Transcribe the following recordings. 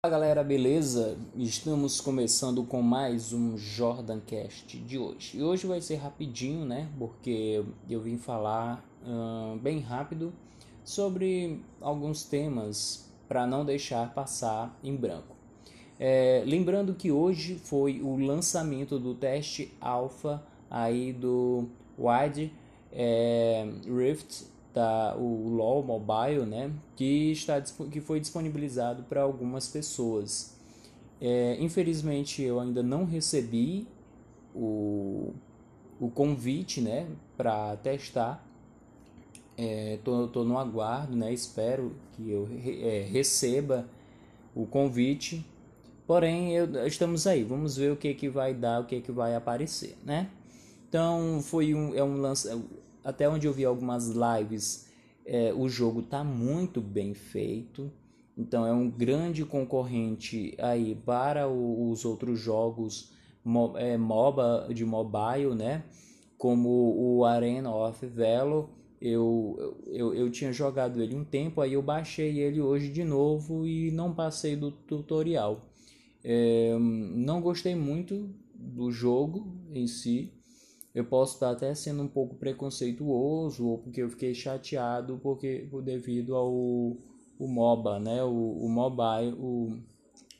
Fala galera, beleza? Estamos começando com mais um Jordan Cast de hoje. E hoje vai ser rapidinho, né? Porque eu vim falar bem rápido sobre alguns temas para não deixar passar em branco. É, lembrando que hoje foi o lançamento do teste alfa aí do Wide é, Rift tá o LoL Mobile, né, que está que foi disponibilizado para algumas pessoas. É, infelizmente eu ainda não recebi o, o convite, né, para testar. É, tô, tô no aguardo, né, espero que eu é, receba o convite. Porém, eu, estamos aí, vamos ver o que que vai dar, o que que vai aparecer, né? Então, foi um, é um lance, até onde eu vi algumas lives, é, o jogo está muito bem feito. Então é um grande concorrente aí para os outros jogos é, MOBA de mobile, né? Como o Arena of Valor. Eu, eu, eu tinha jogado ele um tempo, aí eu baixei ele hoje de novo e não passei do tutorial. É, não gostei muito do jogo em si, eu posso estar até sendo um pouco preconceituoso ou porque eu fiquei chateado porque devido ao o MOBA, né, o, o mobile, o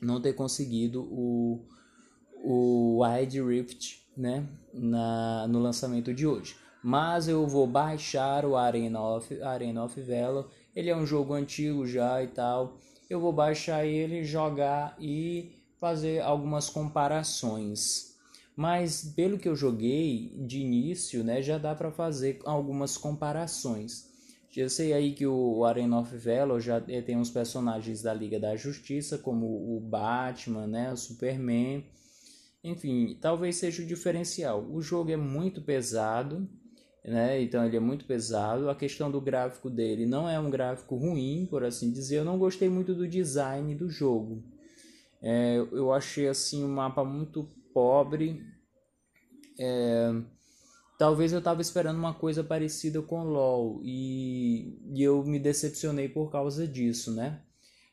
não ter conseguido o o Wide Rift, né, na no lançamento de hoje. Mas eu vou baixar o Arena of Arena of Valor. Ele é um jogo antigo já e tal. Eu vou baixar ele, jogar e fazer algumas comparações mas pelo que eu joguei de início, né, já dá para fazer algumas comparações. Eu sei aí que o Arena of Valor já tem uns personagens da Liga da Justiça, como o Batman, né, o Superman. Enfim, talvez seja o diferencial. O jogo é muito pesado, né? Então ele é muito pesado. A questão do gráfico dele não é um gráfico ruim, por assim dizer. Eu não gostei muito do design do jogo. É, eu achei assim um mapa muito pobre. É, talvez eu estava esperando uma coisa parecida com LoL e, e, eu me decepcionei por causa disso, né?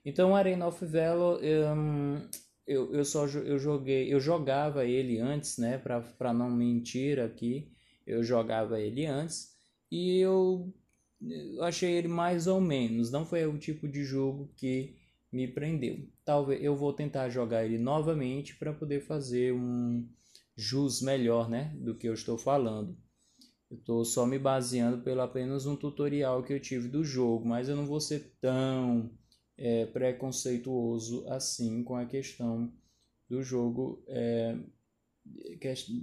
Então, Arena of Valor, um, eu, eu só eu joguei, eu jogava ele antes, né? Para não mentir aqui, eu jogava ele antes e eu achei ele mais ou menos. Não foi o tipo de jogo que me prendeu. Talvez eu vou tentar jogar ele novamente para poder fazer um jus melhor, né, do que eu estou falando. Eu estou só me baseando pelo apenas um tutorial que eu tive do jogo, mas eu não vou ser tão é, preconceituoso assim com a questão do jogo é,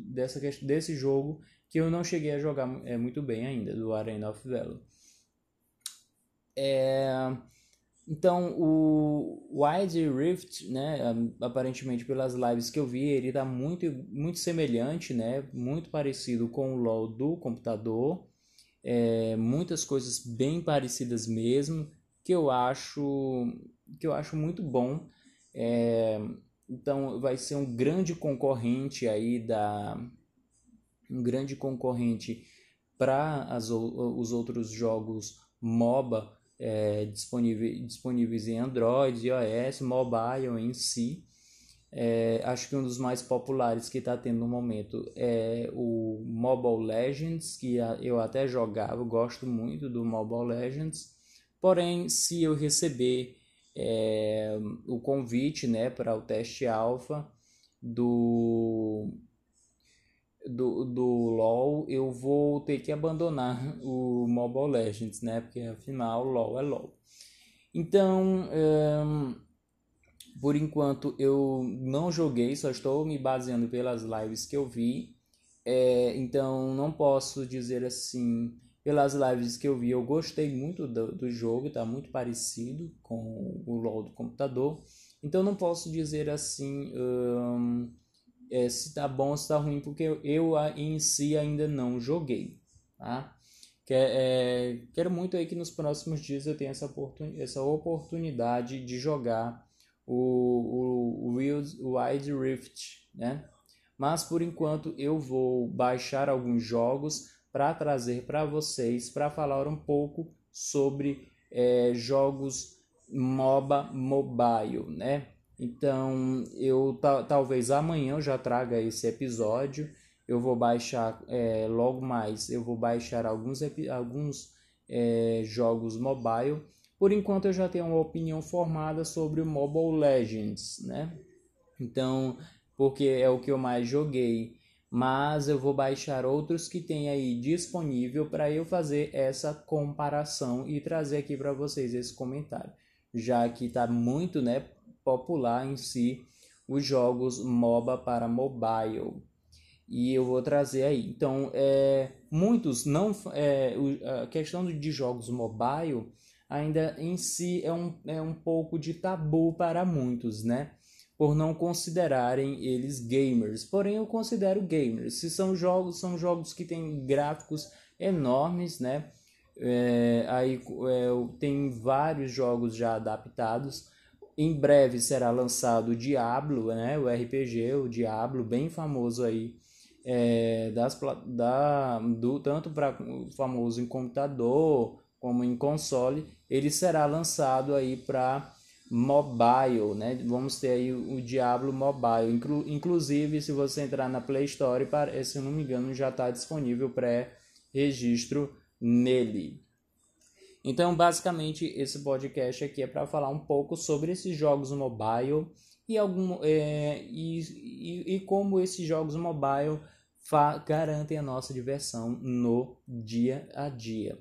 dessa desse jogo que eu não cheguei a jogar é, muito bem ainda do Arena of Valor. É, então, o Wide Rift, né, aparentemente pelas lives que eu vi, ele está muito, muito semelhante, né, muito parecido com o LoL do computador. É, muitas coisas bem parecidas mesmo, que eu acho, que eu acho muito bom. É, então, vai ser um grande concorrente aí da... Um grande concorrente para os outros jogos MOBA, é, disponíveis, disponíveis em Android, iOS, mobile em si. É, acho que um dos mais populares que está tendo no momento é o Mobile Legends, que eu até jogava, gosto muito do Mobile Legends. Porém, se eu receber é, o convite né, para o teste alfa do do, do LoL, eu vou ter que abandonar o Mobile Legends, né? Porque afinal, LoL é LoL. Então, um, por enquanto eu não joguei, só estou me baseando pelas lives que eu vi. É, então, não posso dizer assim, pelas lives que eu vi, eu gostei muito do, do jogo, tá muito parecido com o LoL do computador. Então, não posso dizer assim. Um, é, se tá bom ou se tá ruim, porque eu, eu em si ainda não joguei, tá? Que, é, quero muito aí que nos próximos dias eu tenha essa, oportun, essa oportunidade de jogar o, o, o, o Wide Rift, né? Mas por enquanto eu vou baixar alguns jogos para trazer para vocês, para falar um pouco sobre é, jogos MOBA mobile, né? Então, eu talvez amanhã eu já traga esse episódio. Eu vou baixar é, logo mais. Eu vou baixar alguns, alguns é, jogos mobile. Por enquanto, eu já tenho uma opinião formada sobre o Mobile Legends, né? Então, porque é o que eu mais joguei. Mas eu vou baixar outros que tem aí disponível para eu fazer essa comparação e trazer aqui para vocês esse comentário, já que está muito, né, popular em si os jogos MOBA para mobile. E eu vou trazer aí. Então, é, muitos não. É, a questão de jogos mobile ainda em si é um, é um pouco de tabu para muitos, né? Por não considerarem eles gamers. Porém, eu considero gamers. Se são jogos, são jogos que têm gráficos enormes, né? É, aí é, tem vários jogos já adaptados em breve será lançado o Diablo, né? O RPG, o Diablo, bem famoso aí, é, das, da, do, tanto para famoso em computador como em console, ele será lançado aí para mobile, né? Vamos ter aí o Diablo Mobile. Inclu, inclusive, se você entrar na Play Store, se eu não me engano, já está disponível pré-registro nele. Então, basicamente, esse podcast aqui é para falar um pouco sobre esses jogos mobile e, algum, é, e, e, e, como esses jogos mobile garantem a nossa diversão no dia a dia.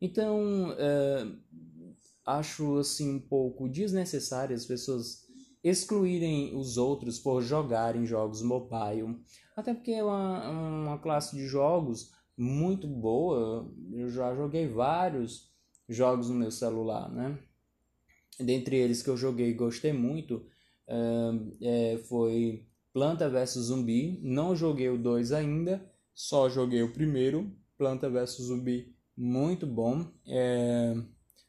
Então, é, acho assim um pouco desnecessário as pessoas excluírem os outros por jogarem jogos mobile, até porque é uma, uma classe de jogos muito boa. Eu já joguei vários jogos no meu celular, né? Dentre eles que eu joguei e gostei muito é, foi Planta vs Zumbi. Não joguei o 2 ainda, só joguei o primeiro. Planta vs Zumbi, muito bom. É,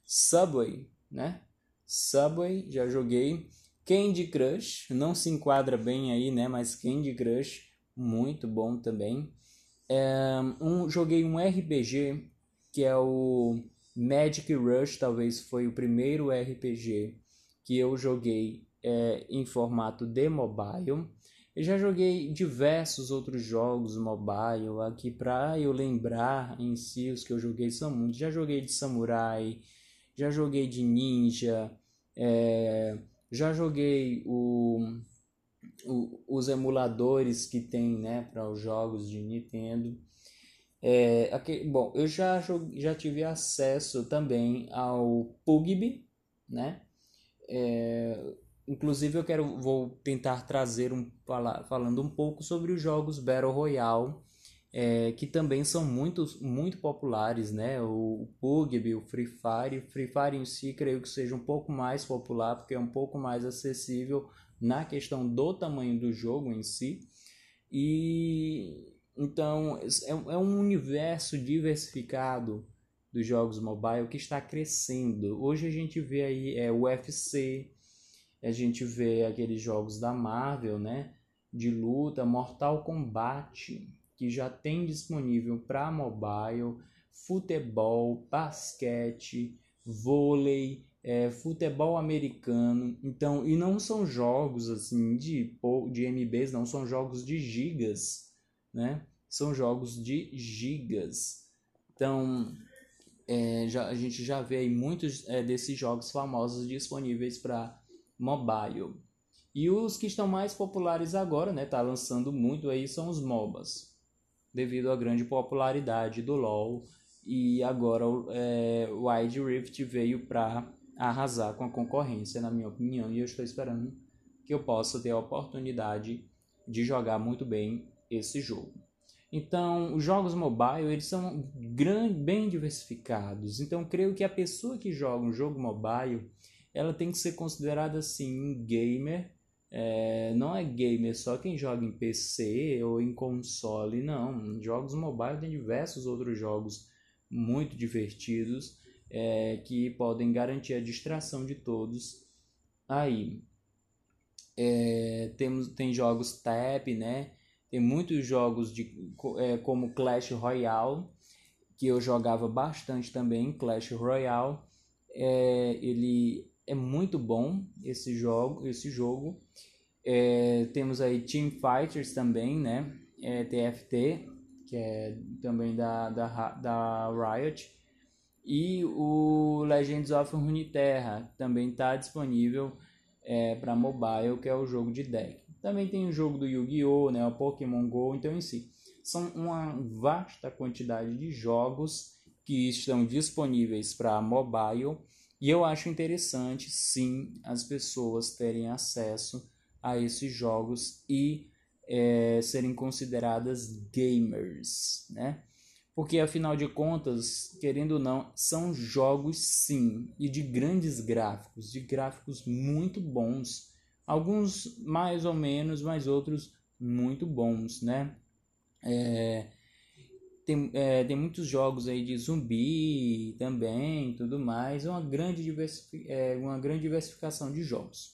Subway, né? Subway, já joguei. Candy Crush, não se enquadra bem aí, né? Mas Candy Crush, muito bom também. É, um, joguei um RPG que é o Magic Rush talvez foi o primeiro RPG que eu joguei é, em formato de mobile. Eu já joguei diversos outros jogos mobile aqui para eu lembrar em si os que eu joguei são muitos. Já joguei de samurai, já joguei de ninja, é, já joguei o, o, os emuladores que tem né, para os jogos de Nintendo. É, aqui, bom, eu já, já tive acesso também ao PUBG, né? É, inclusive eu quero vou tentar trazer um falar, falando um pouco sobre os jogos Battle Royale, é, que também são muito, muito populares, né? O, o PUBG, o Free Fire, Free Fire em si creio que seja um pouco mais popular porque é um pouco mais acessível na questão do tamanho do jogo em si. E então, é, é um universo diversificado dos jogos mobile que está crescendo. Hoje a gente vê aí é, o UFC, a gente vê aqueles jogos da Marvel, né? De luta, Mortal Kombat, que já tem disponível para mobile, futebol, basquete, vôlei, é, futebol americano. Então, e não são jogos assim de, de MBs, não, são jogos de gigas né? São jogos de gigas. Então, é, já, a gente já vê muitos é, desses jogos famosos disponíveis para mobile. E os que estão mais populares agora, né, tá lançando muito aí, são os MOBAs, devido à grande popularidade do LoL. E agora é, o Wide Rift veio para arrasar com a concorrência, na minha opinião, e eu estou esperando que eu possa ter a oportunidade de jogar muito bem esse jogo. Então, os jogos mobile eles são grande, bem diversificados. Então, creio que a pessoa que joga um jogo mobile, ela tem que ser considerada assim um gamer. É, não é gamer só quem joga em PC ou em console, não. Jogos mobile tem diversos outros jogos muito divertidos é, que podem garantir a distração de todos. Aí é, temos tem jogos tap, né? Tem muitos jogos de, é, como Clash Royale, que eu jogava bastante também, Clash Royale. É, ele é muito bom esse jogo, esse jogo. É, temos aí Team Fighters também, né? É, TFT, que é também da, da, da Riot. E o Legends of Runeterra também está disponível é, para mobile, que é o jogo de deck. Também tem o jogo do Yu-Gi-Oh!, né, o Pokémon GO, então em si. São uma vasta quantidade de jogos que estão disponíveis para mobile e eu acho interessante sim as pessoas terem acesso a esses jogos e é, serem consideradas gamers, né? Porque afinal de contas, querendo ou não, são jogos sim e de grandes gráficos, de gráficos muito bons, alguns mais ou menos, mas outros muito bons, né? É, tem, é, tem muitos jogos aí de zumbi também, tudo mais, uma grande, diversific, é, uma grande diversificação de jogos.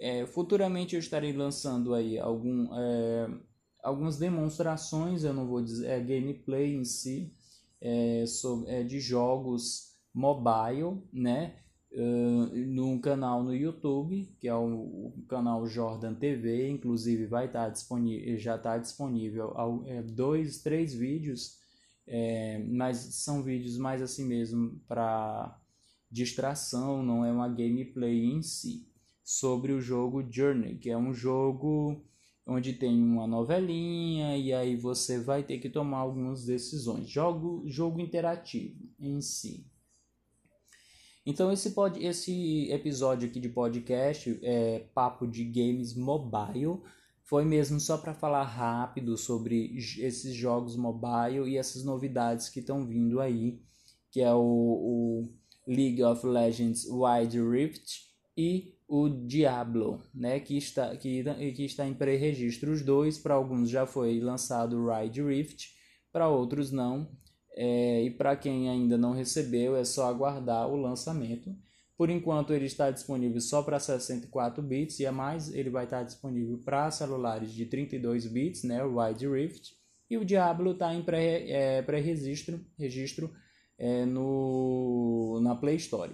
É, futuramente eu estarei lançando aí algum, é, algumas demonstrações, eu não vou dizer, é gameplay em si, é, sobre, de jogos mobile, né? Num canal no YouTube, que é o, o, canal Jordan TV, inclusive vai estar disponível, já está disponível é, dois, três vídeos, é, mas são vídeos mais assim mesmo para distração, não é uma gameplay em si, sobre o jogo Journey, que é um jogo onde tem uma novelinha e aí você vai ter que tomar algumas decisões. Jogo, jogo interativo em si. Então esse, pod, esse episódio aqui de podcast é Papo de Games Mobile. Foi mesmo só para falar rápido sobre esses jogos mobile e essas novidades que estão vindo aí, que é o, o League of Legends Wild Rift e o Diablo, né, que está, que, que está em pré-registro. Os dois, para alguns já foi lançado o Wild Rift, para outros não. É, e para quem ainda não recebeu, é só aguardar o lançamento. Por enquanto, ele está disponível só para 64 bits e a mais ele vai estar disponível para celulares de 32 bits, né, o Wide Rift. E o Diablo está em pré-registro é, pré registro, é, no, na Play Store.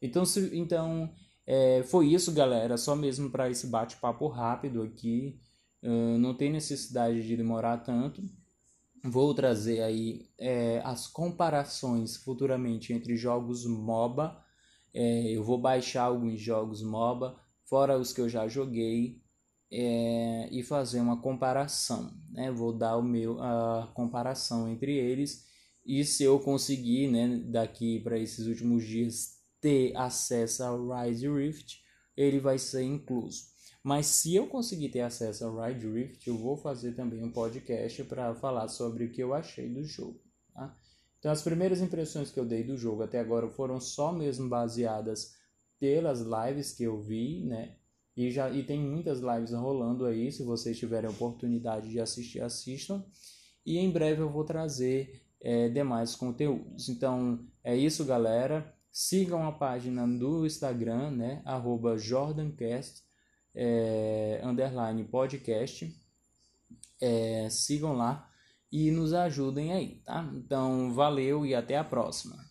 Então, se, então é, foi isso, galera. Só mesmo para esse bate-papo rápido aqui. Uh, não tem necessidade de demorar tanto. Vou trazer aí é, as comparações futuramente entre jogos MOBA. É, eu vou baixar alguns jogos MOBA, fora os que eu já joguei, é, e fazer uma comparação. Né? Vou dar o meu a comparação entre eles e se eu conseguir, né, daqui para esses últimos dias ter acesso ao Rise Rift, ele vai ser incluso. Mas se eu conseguir ter acesso ao Ride Rift, eu vou fazer também um podcast para falar sobre o que eu achei do jogo. Tá? Então, as primeiras impressões que eu dei do jogo até agora foram só mesmo baseadas pelas lives que eu vi, né? E, já, e tem muitas lives rolando aí, se vocês tiverem oportunidade de assistir, assistam. E em breve eu vou trazer é, demais conteúdos. Então, é isso, galera. Sigam a página do Instagram, né? JordanCast é, underline podcast. É, sigam lá e nos ajudem aí, tá? Então, valeu e até a próxima.